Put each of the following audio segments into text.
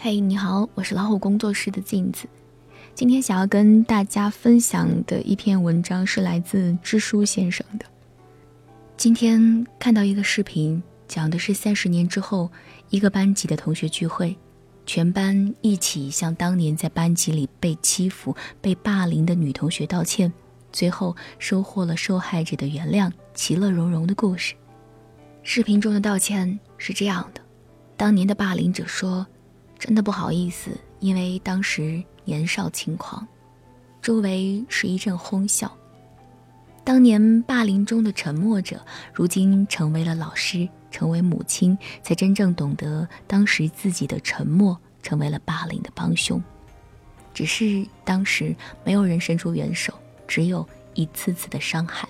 嘿，你好，我是老虎工作室的镜子。今天想要跟大家分享的一篇文章是来自知书先生的。今天看到一个视频，讲的是三十年之后一个班级的同学聚会，全班一起向当年在班级里被欺负、被霸凌的女同学道歉，最后收获了受害者的原谅，其乐融融的故事。视频中的道歉是这样的：当年的霸凌者说，真的不好意思，因为当时年少轻狂。周围是一阵哄笑。当年霸凌中的沉默者，如今成为了老师，成为母亲，才真正懂得当时自己的沉默成为了霸凌的帮凶。只是当时没有人伸出援手，只有一次次的伤害。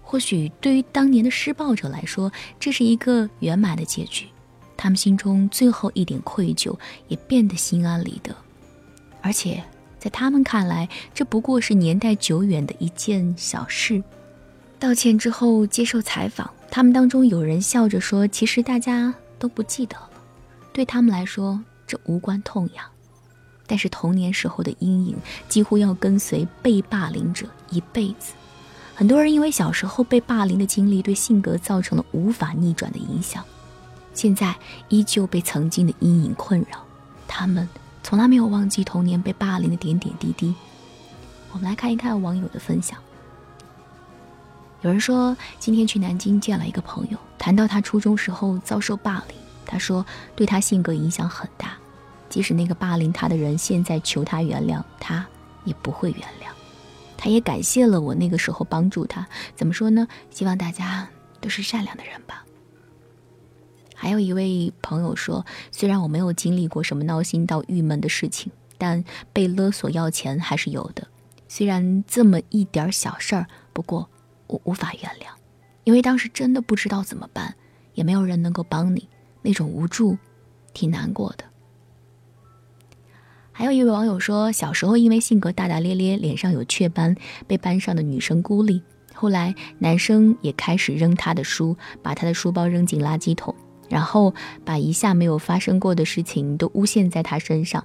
或许对于当年的施暴者来说，这是一个圆满的结局，他们心中最后一点愧疚也变得心安理得，而且在他们看来，这不过是年代久远的一件小事。道歉之后接受采访，他们当中有人笑着说：“其实大家都不记得了，对他们来说这无关痛痒。”但是童年时候的阴影几乎要跟随被霸凌者一辈子。很多人因为小时候被霸凌的经历，对性格造成了无法逆转的影响，现在依旧被曾经的阴影困扰。他们从来没有忘记童年被霸凌的点点滴滴。我们来看一看网友的分享。有人说，今天去南京见了一个朋友，谈到他初中时候遭受霸凌，他说对他性格影响很大，即使那个霸凌他的人现在求他原谅，他也不会原谅。他也感谢了我那个时候帮助他，怎么说呢？希望大家都是善良的人吧。还有一位朋友说，虽然我没有经历过什么闹心到郁闷的事情，但被勒索要钱还是有的。虽然这么一点小事儿，不过我无法原谅，因为当时真的不知道怎么办，也没有人能够帮你，那种无助，挺难过的。还有一位网友说，小时候因为性格大大咧咧，脸上有雀斑，被班上的女生孤立。后来男生也开始扔他的书，把他的书包扔进垃圾桶，然后把一下没有发生过的事情都诬陷在他身上。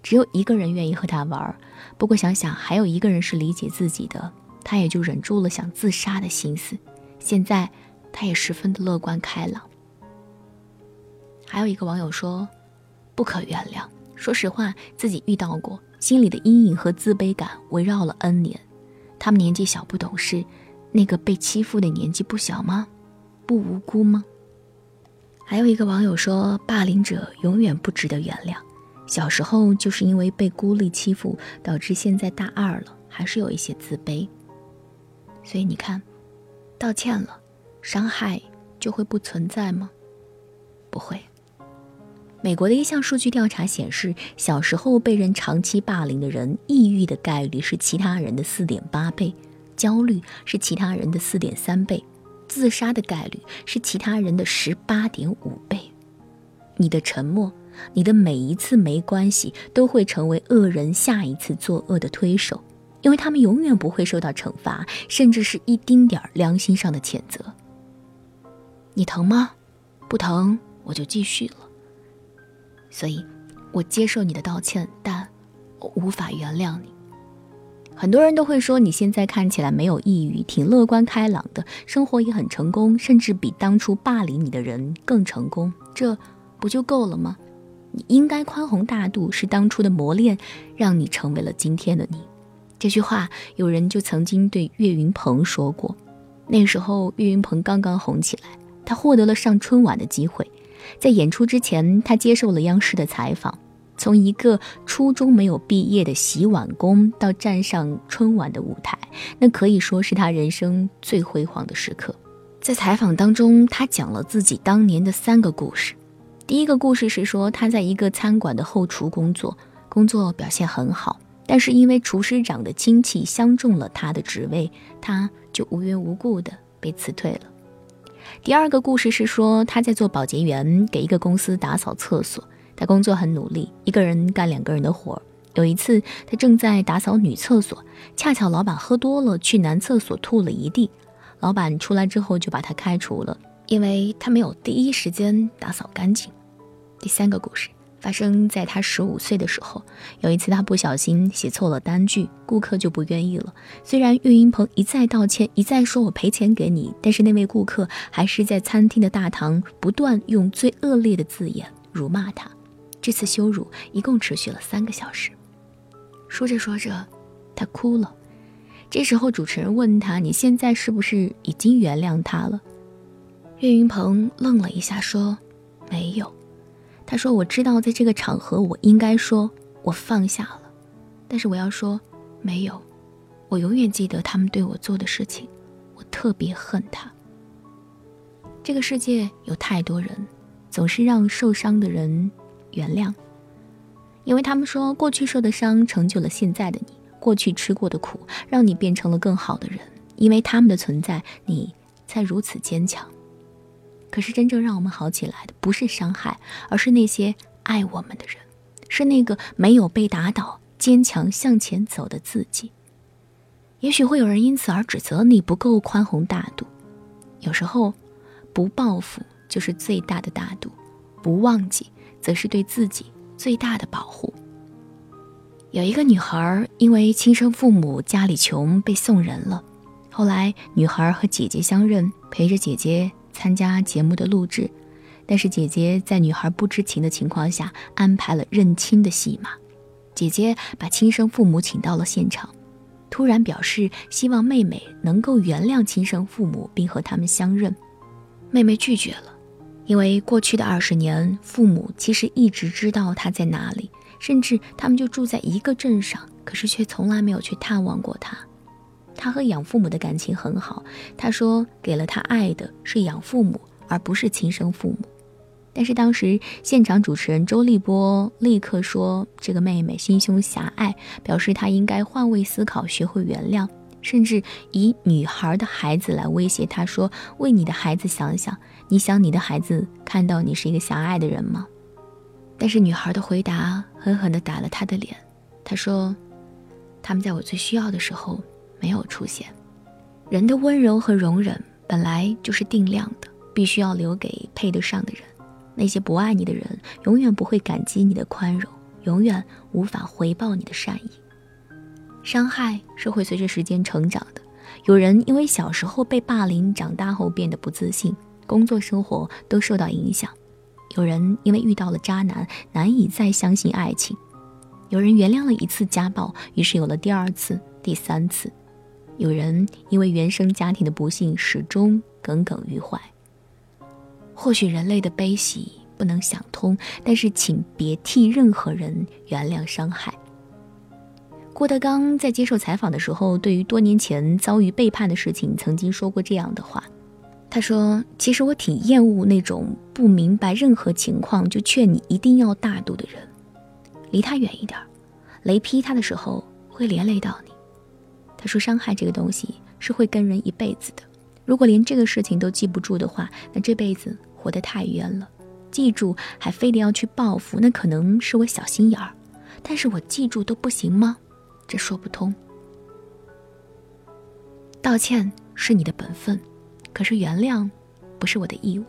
只有一个人愿意和他玩，不过想想还有一个人是理解自己的，他也就忍住了想自杀的心思。现在他也十分的乐观开朗。还有一个网友说，不可原谅。说实话，自己遇到过，心里的阴影和自卑感围绕了 N 年。他们年纪小不懂事，那个被欺负的年纪不小吗？不无辜吗？还有一个网友说，霸凌者永远不值得原谅。小时候就是因为被孤立欺负，导致现在大二了还是有一些自卑。所以你看，道歉了，伤害就会不存在吗？不会。美国的一项数据调查显示，小时候被人长期霸凌的人，抑郁的概率是其他人的四点八倍，焦虑是其他人的四点三倍，自杀的概率是其他人的十八点五倍。你的沉默，你的每一次没关系，都会成为恶人下一次作恶的推手，因为他们永远不会受到惩罚，甚至是一丁点儿良心上的谴责。你疼吗？不疼，我就继续了。所以，我接受你的道歉，但我无法原谅你。很多人都会说，你现在看起来没有抑郁，挺乐观开朗的，生活也很成功，甚至比当初霸凌你的人更成功，这不就够了吗？你应该宽宏大度，是当初的磨练，让你成为了今天的你。这句话，有人就曾经对岳云鹏说过。那时候，岳云鹏刚刚红起来，他获得了上春晚的机会。在演出之前，他接受了央视的采访。从一个初中没有毕业的洗碗工到站上春晚的舞台，那可以说是他人生最辉煌的时刻。在采访当中，他讲了自己当年的三个故事。第一个故事是说，他在一个餐馆的后厨工作，工作表现很好，但是因为厨师长的亲戚相中了他的职位，他就无缘无故的被辞退了。第二个故事是说，他在做保洁员，给一个公司打扫厕所。他工作很努力，一个人干两个人的活。有一次，他正在打扫女厕所，恰巧老板喝多了，去男厕所吐了一地。老板出来之后就把他开除了，因为他没有第一时间打扫干净。第三个故事，发生在他十五岁的时候。有一次，他不小心写错了单据，顾客就不愿意了。虽然岳云鹏一再道歉，一再说我赔钱给你，但是那位顾客还是在餐厅的大堂不断用最恶劣的字眼辱骂他。这次羞辱一共持续了三个小时。说着说着，他哭了。这时候，主持人问他：“你现在是不是已经原谅他了？”岳云鹏愣了一下，说：“没有。”他说：“我知道，在这个场合，我应该说我放下了，但是我要说，没有。我永远记得他们对我做的事情，我特别恨他。这个世界有太多人，总是让受伤的人原谅，因为他们说，过去受的伤成就了现在的你，过去吃过的苦让你变成了更好的人，因为他们的存在，你才如此坚强。”可是，真正让我们好起来的，不是伤害，而是那些爱我们的人，是那个没有被打倒、坚强向前走的自己。也许会有人因此而指责你不够宽宏大度，有时候，不报复就是最大的大度，不忘记则是对自己最大的保护。有一个女孩因为亲生父母家里穷被送人了，后来女孩和姐姐相认，陪着姐姐。参加节目的录制，但是姐姐在女孩不知情的情况下安排了认亲的戏码。姐姐把亲生父母请到了现场，突然表示希望妹妹能够原谅亲生父母，并和他们相认。妹妹拒绝了，因为过去的二十年，父母其实一直知道他在哪里，甚至他们就住在一个镇上，可是却从来没有去探望过他。他和养父母的感情很好，他说给了他爱的是养父母，而不是亲生父母。但是当时现场主持人周立波立刻说这个妹妹心胸狭隘，表示她应该换位思考，学会原谅，甚至以女孩的孩子来威胁他说：“为你的孩子想想，你想你的孩子看到你是一个狭隘的人吗？”但是女孩的回答狠狠地打了他的脸，她说：“他们在我最需要的时候。”没有出现，人的温柔和容忍本来就是定量的，必须要留给配得上的人。那些不爱你的人，永远不会感激你的宽容，永远无法回报你的善意。伤害是会随着时间成长的。有人因为小时候被霸凌，长大后变得不自信，工作生活都受到影响。有人因为遇到了渣男，难以再相信爱情。有人原谅了一次家暴，于是有了第二次、第三次。有人因为原生家庭的不幸始终耿耿于怀。或许人类的悲喜不能想通，但是请别替任何人原谅伤害。郭德纲在接受采访的时候，对于多年前遭遇背叛的事情，曾经说过这样的话：“他说，其实我挺厌恶那种不明白任何情况就劝你一定要大度的人，离他远一点，雷劈他的时候会连累到你。”他说：“伤害这个东西是会跟人一辈子的。如果连这个事情都记不住的话，那这辈子活得太冤了。记住还非得要去报复，那可能是我小心眼儿。但是我记住都不行吗？这说不通。道歉是你的本分，可是原谅不是我的义务。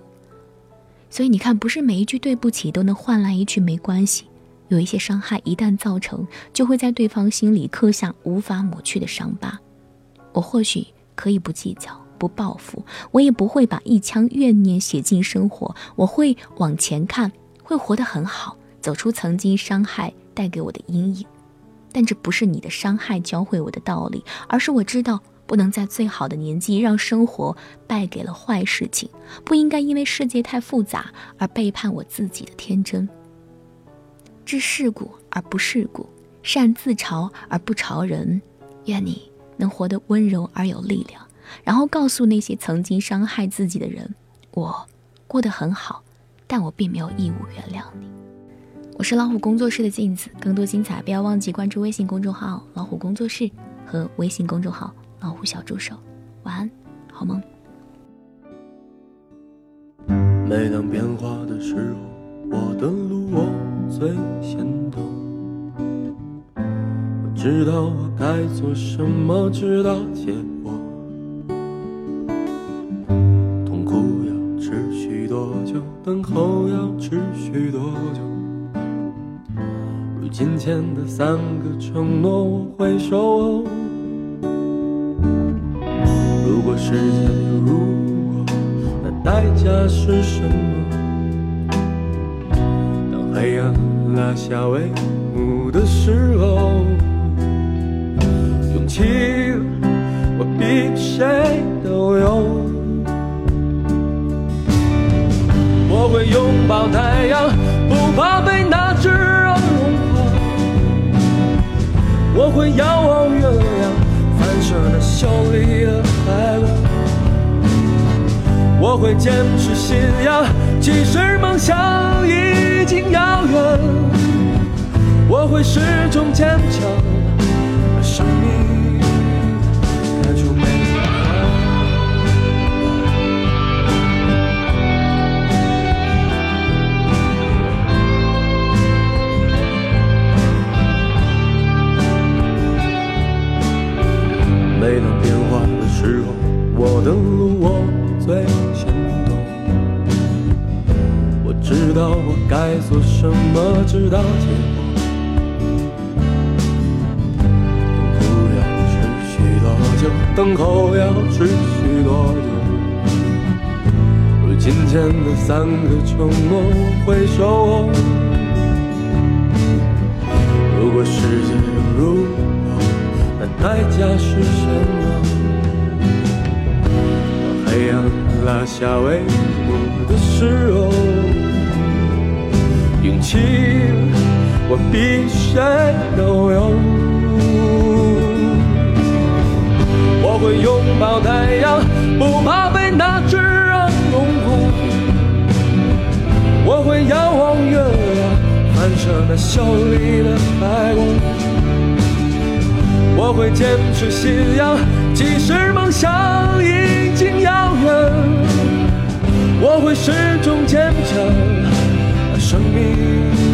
所以你看，不是每一句对不起都能换来一句没关系。”有一些伤害一旦造成，就会在对方心里刻下无法抹去的伤疤。我或许可以不计较、不报复，我也不会把一腔怨念写进生活。我会往前看，会活得很好，走出曾经伤害带给我的阴影。但这不是你的伤害教会我的道理，而是我知道不能在最好的年纪让生活败给了坏事情，不应该因为世界太复杂而背叛我自己的天真。知世故而不世故，善自嘲而不嘲人。愿你能活得温柔而有力量，然后告诉那些曾经伤害自己的人：我过得很好，但我并没有义务原谅你。我是老虎工作室的镜子，更多精彩不要忘记关注微信公众号“老虎工作室”和微信公众号“老虎小助手”。晚安，好梦。每当变化的时候。我的路我最先走，我知道我该做什么，直到结果。痛苦要持续多久？等候今天的三个承诺我会守候。如果时间有如果，那代价是什么？当黑暗拉下帷幕的时候，勇气我比谁都有。我会拥抱太阳，不怕被会仰望月亮，反射那秀丽的白光。我会坚持信仰，即使梦想已经遥远。我会始终坚强，什么，直到结果。痛苦要持续多久？等候要持续多久？如今天的三个承诺，我会守候。如果世界有如果，那代价是什么？当黑暗拉下帷幕的时候，勇气我比谁都有。我会拥抱太阳，不怕被那炙热融化。我会遥望月亮，反射那秀丽的白光。我会坚持信仰，即使梦想已经遥远。我会始终坚强，生命。